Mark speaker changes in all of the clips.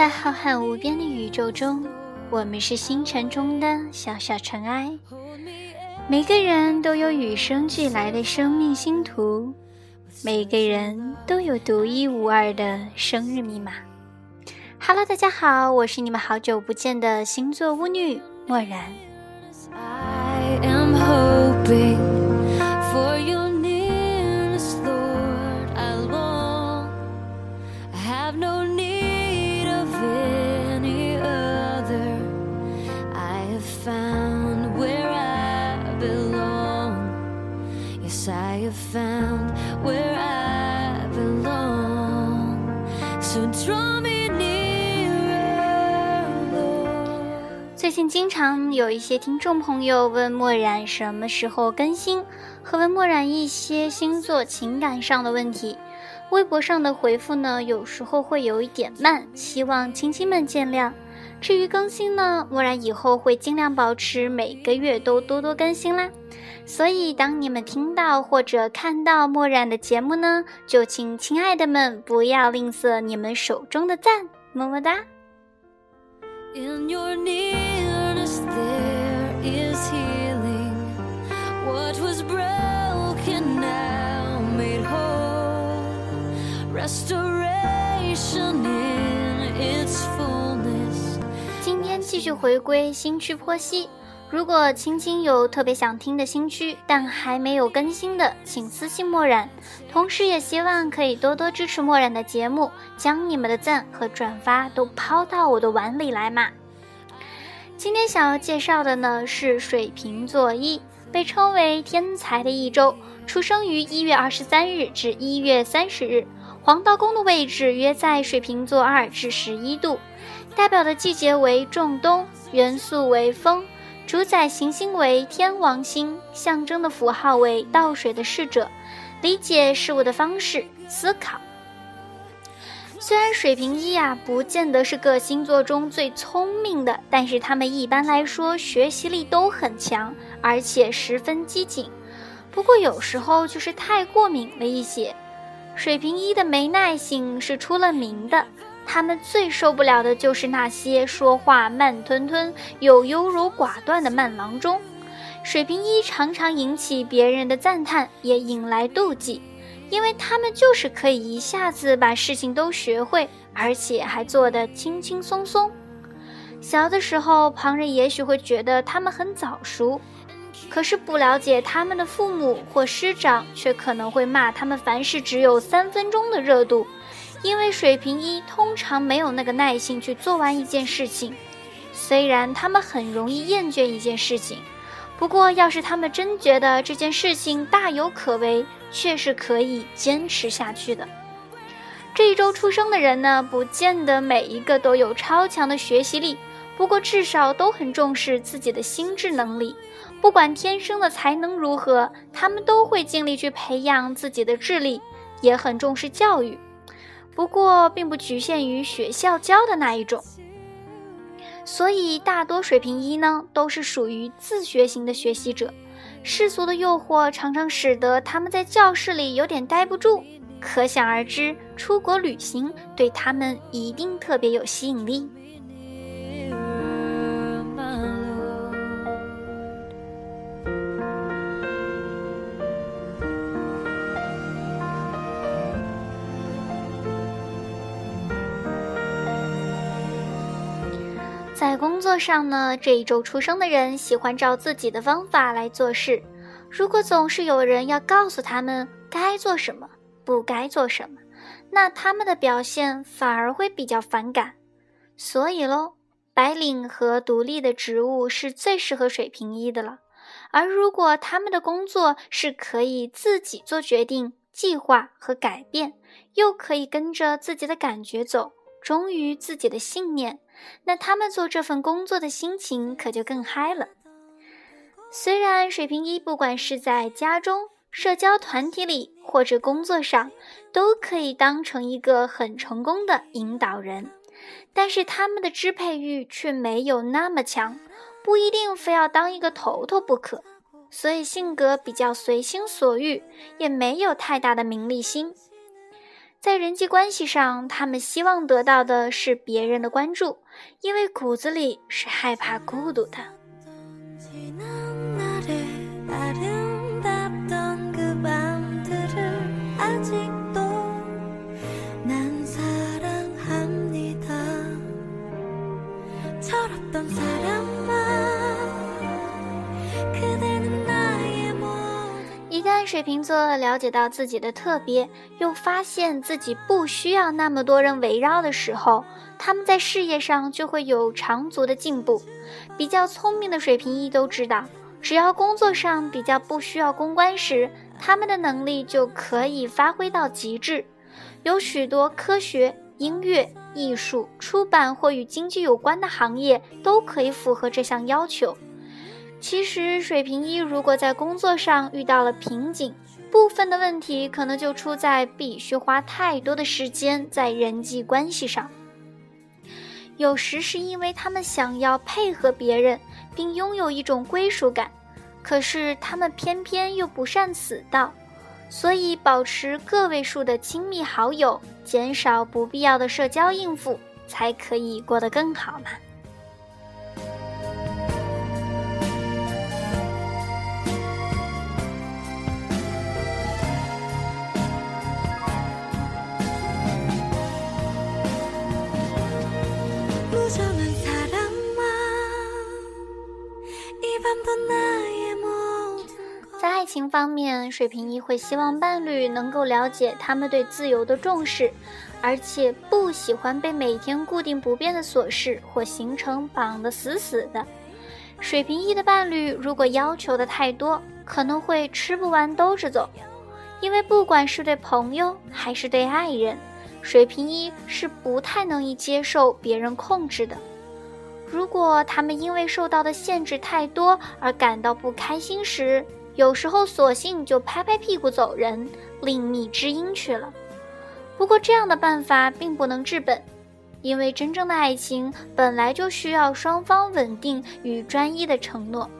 Speaker 1: 在浩瀚无边的宇宙中，我们是星辰中的小小尘埃。每个人都有与生俱来的生命星图，每个人都有独一无二的生日密码。Hello，大家好，我是你们好久不见的星座巫女默然。最近经常有一些听众朋友问墨染什么时候更新，和问墨染一些星座情感上的问题。微博上的回复呢，有时候会有一点慢，希望亲亲们见谅。至于更新呢，墨染以后会尽量保持每个月都多多更新啦。所以当你们听到或者看到墨染的节目呢，就请亲爱的们不要吝啬你们手中的赞，么么哒。In your knees. Is healing. What was broken now made whole. Restoration in its fullness. 今天继续回归新区剖析。如果青青有特别想听的新区，但还没有更新的，请私信墨染。同时，也希望可以多多支持墨染的节目，将你们的赞和转发都抛到我的碗里来嘛。今天想要介绍的呢是水瓶座一，被称为天才的一周，出生于一月二十三日至一月三十日，黄道宫的位置约在水瓶座二至十一度，代表的季节为仲冬，元素为风。主宰行星为天王星，象征的符号为倒水的逝者，理解事物的方式思考。虽然水瓶一啊不见得是各星座中最聪明的，但是他们一般来说学习力都很强，而且十分机警。不过有时候就是太过敏了一些。水瓶一的没耐性是出了名的。他们最受不了的就是那些说话慢吞吞又优柔寡断的慢郎中。水瓶一常常引起别人的赞叹，也引来妒忌，因为他们就是可以一下子把事情都学会，而且还做得轻轻松松。小的时候，旁人也许会觉得他们很早熟，可是不了解他们的父母或师长，却可能会骂他们凡事只有三分钟的热度。因为水瓶一通常没有那个耐心去做完一件事情，虽然他们很容易厌倦一件事情，不过要是他们真觉得这件事情大有可为，却是可以坚持下去的。这一周出生的人呢，不见得每一个都有超强的学习力，不过至少都很重视自己的心智能力。不管天生的才能如何，他们都会尽力去培养自己的智力，也很重视教育。不过，并不局限于学校教的那一种，所以大多水平一呢都是属于自学型的学习者。世俗的诱惑常常使得他们在教室里有点待不住，可想而知，出国旅行对他们一定特别有吸引力。工作上呢，这一周出生的人喜欢照自己的方法来做事。如果总是有人要告诉他们该做什么、不该做什么，那他们的表现反而会比较反感。所以喽，白领和独立的职务是最适合水平一的了。而如果他们的工作是可以自己做决定、计划和改变，又可以跟着自己的感觉走，忠于自己的信念。那他们做这份工作的心情可就更嗨了。虽然水瓶一不管是在家中、社交团体里或者工作上，都可以当成一个很成功的引导人，但是他们的支配欲却没有那么强，不一定非要当一个头头不可。所以性格比较随心所欲，也没有太大的名利心。在人际关系上，他们希望得到的是别人的关注，因为骨子里是害怕孤独的。水瓶座了解到自己的特别，又发现自己不需要那么多人围绕的时候，他们在事业上就会有长足的进步。比较聪明的水瓶一都知道，只要工作上比较不需要公关时，他们的能力就可以发挥到极致。有许多科学、音乐、艺术、出版或与经济有关的行业都可以符合这项要求。其实，水平一如果在工作上遇到了瓶颈，部分的问题可能就出在必须花太多的时间在人际关系上。有时是因为他们想要配合别人，并拥有一种归属感，可是他们偏偏又不善此道，所以保持个位数的亲密好友，减少不必要的社交应付，才可以过得更好嘛。在爱情方面，水瓶一会希望伴侣能够了解他们对自由的重视，而且不喜欢被每天固定不变的琐事或行程绑得死死的。水瓶一的伴侣如果要求的太多，可能会吃不完兜着走，因为不管是对朋友还是对爱人，水瓶一是不太能以接受别人控制的。如果他们因为受到的限制太多而感到不开心时，有时候索性就拍拍屁股走人，另觅知音去了。不过这样的办法并不能治本，因为真正的爱情本来就需要双方稳定与专一的承诺。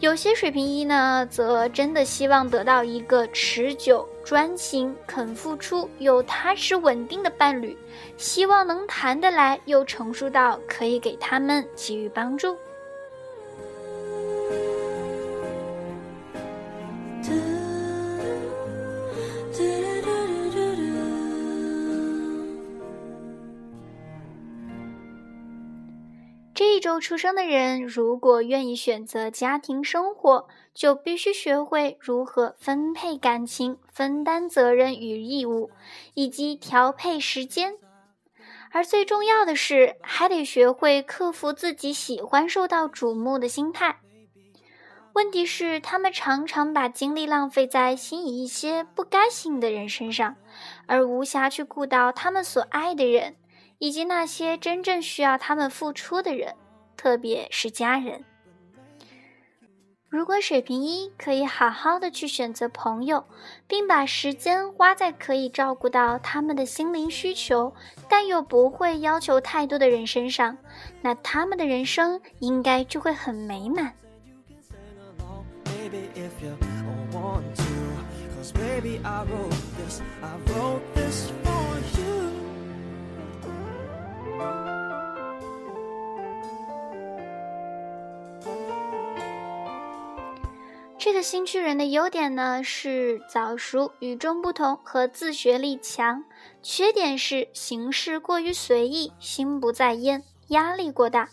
Speaker 1: 有些水平一呢，则真的希望得到一个持久、专心、肯付出又踏实稳定的伴侣，希望能谈得来又成熟到可以给他们给予帮助。周出生的人，如果愿意选择家庭生活，就必须学会如何分配感情、分担责任与义务，以及调配时间。而最重要的是，还得学会克服自己喜欢受到瞩目的心态。问题是，他们常常把精力浪费在吸引一些不该吸引的人身上，而无暇去顾到他们所爱的人。以及那些真正需要他们付出的人，特别是家人。如果水平一可以好好的去选择朋友，并把时间花在可以照顾到他们的心灵需求，但又不会要求太多的人身上，那他们的人生应该就会很美满。新区人的优点呢是早熟、与众不同和自学力强，缺点是行事过于随意、心不在焉、压力过大。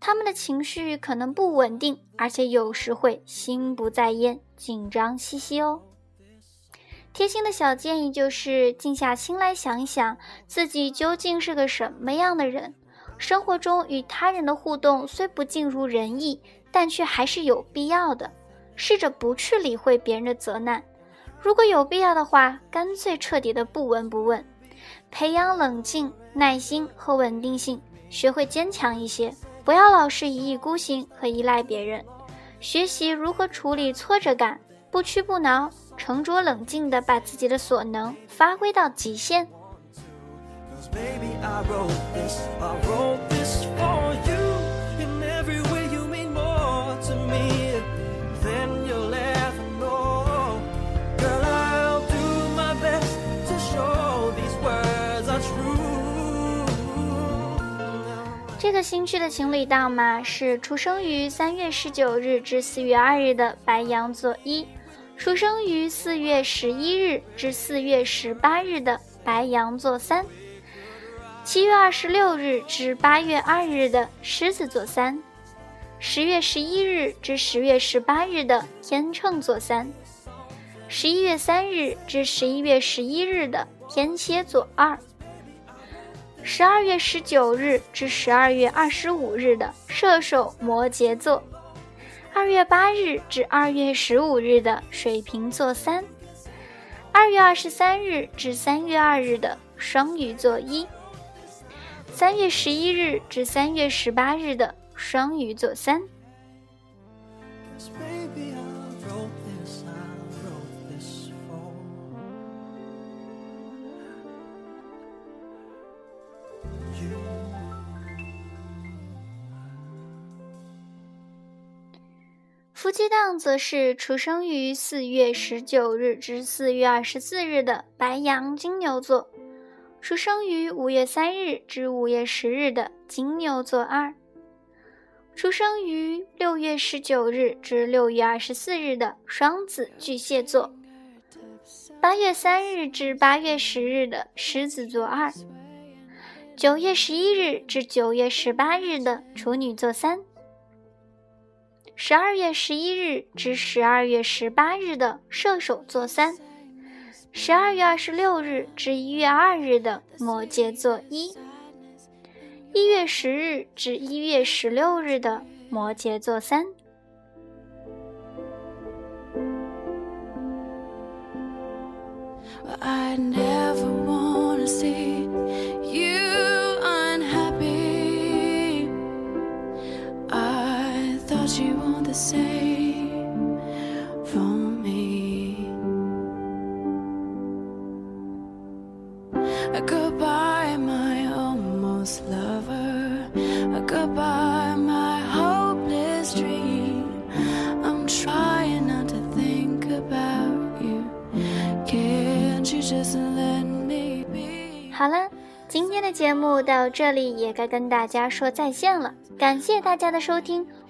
Speaker 1: 他们的情绪可能不稳定，而且有时会心不在焉、紧张兮兮哦。贴心的小建议就是静下心来想一想，自己究竟是个什么样的人。生活中与他人的互动虽不尽如人意，但却还是有必要的。试着不去理会别人的责难，如果有必要的话，干脆彻底的不闻不问。培养冷静、耐心和稳定性，学会坚强一些，不要老是一意孤行和依赖别人。学习如何处理挫折感，不屈不挠，沉着冷静的把自己的所能发挥到极限。这个星区的情侣档嘛，是出生于三月十九日至四月二日的白羊座一，出生于四月十一日至四月十八日的白羊座三，七月二十六日至八月二日的狮子座三，十月十一日至十月十八日的天秤座三，十一月三日至十一月十一日的天蝎座二。十二月十九日至十二月二十五日的射手摩羯座，二月八日至二月十五日的水瓶座三，二月二十三日至三月二日的双鱼座一，三月十一日至三月十八日的双鱼座三。夫妻档则是出生于四月十九日至四月二十四日的白羊金牛座，出生于五月三日至五月十日的金牛座二，出生于六月十九日至六月二十四日的双子巨蟹座，八月三日至八月十日的狮子座二，九月十一日至九月十八日的处女座三。十二月十一日至十二月十八日的射手座三，十二月二十六日至一月二日的摩羯座一，一月十日至一月十六日的摩羯座三。好了，今天的节目到这里也该跟大家说再见了。感谢大家的收听，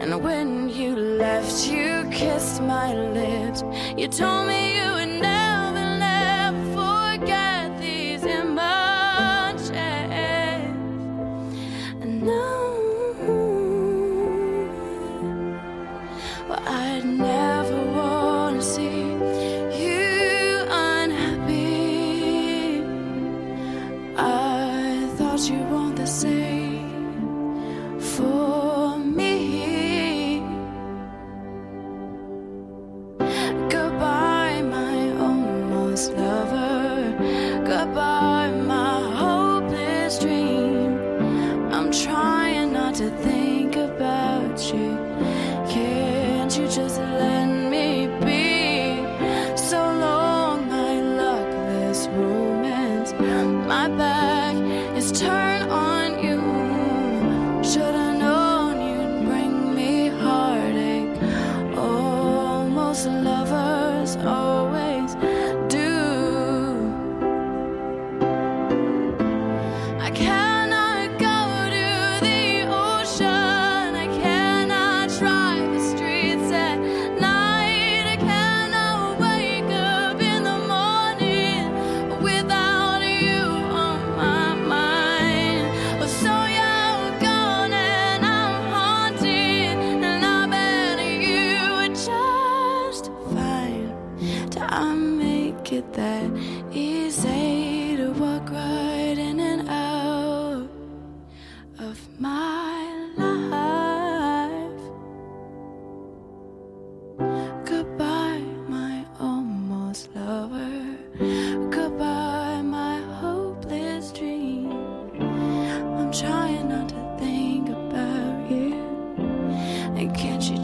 Speaker 1: And when you left, you kissed my lips. You told me you would never,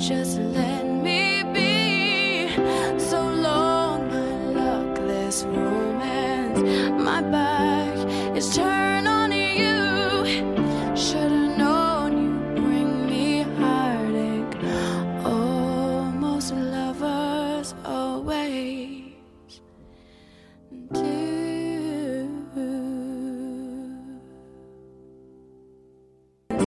Speaker 1: just